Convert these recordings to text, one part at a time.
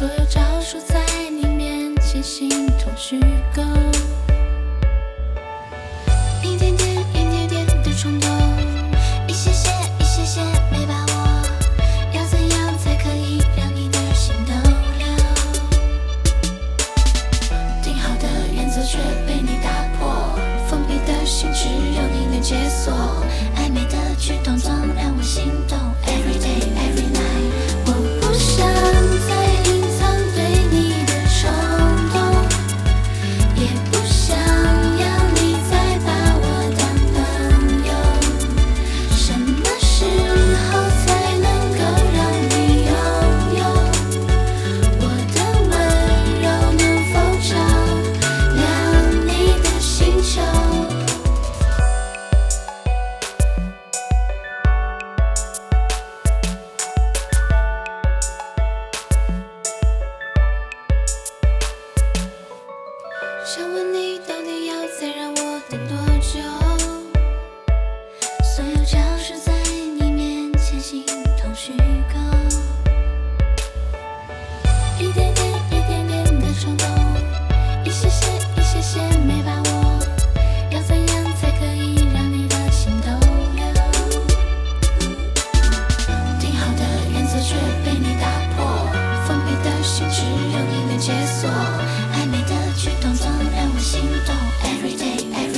所有招数在你面前形同虚构。想问你，到底要再让我等多久？封闭的心只有你能解锁。暧昧的举动总让我心动。Everyday every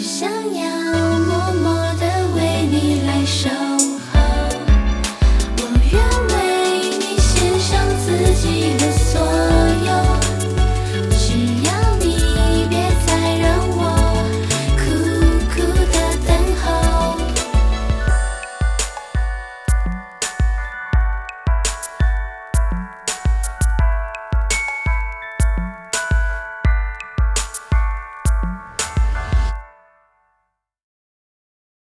只想要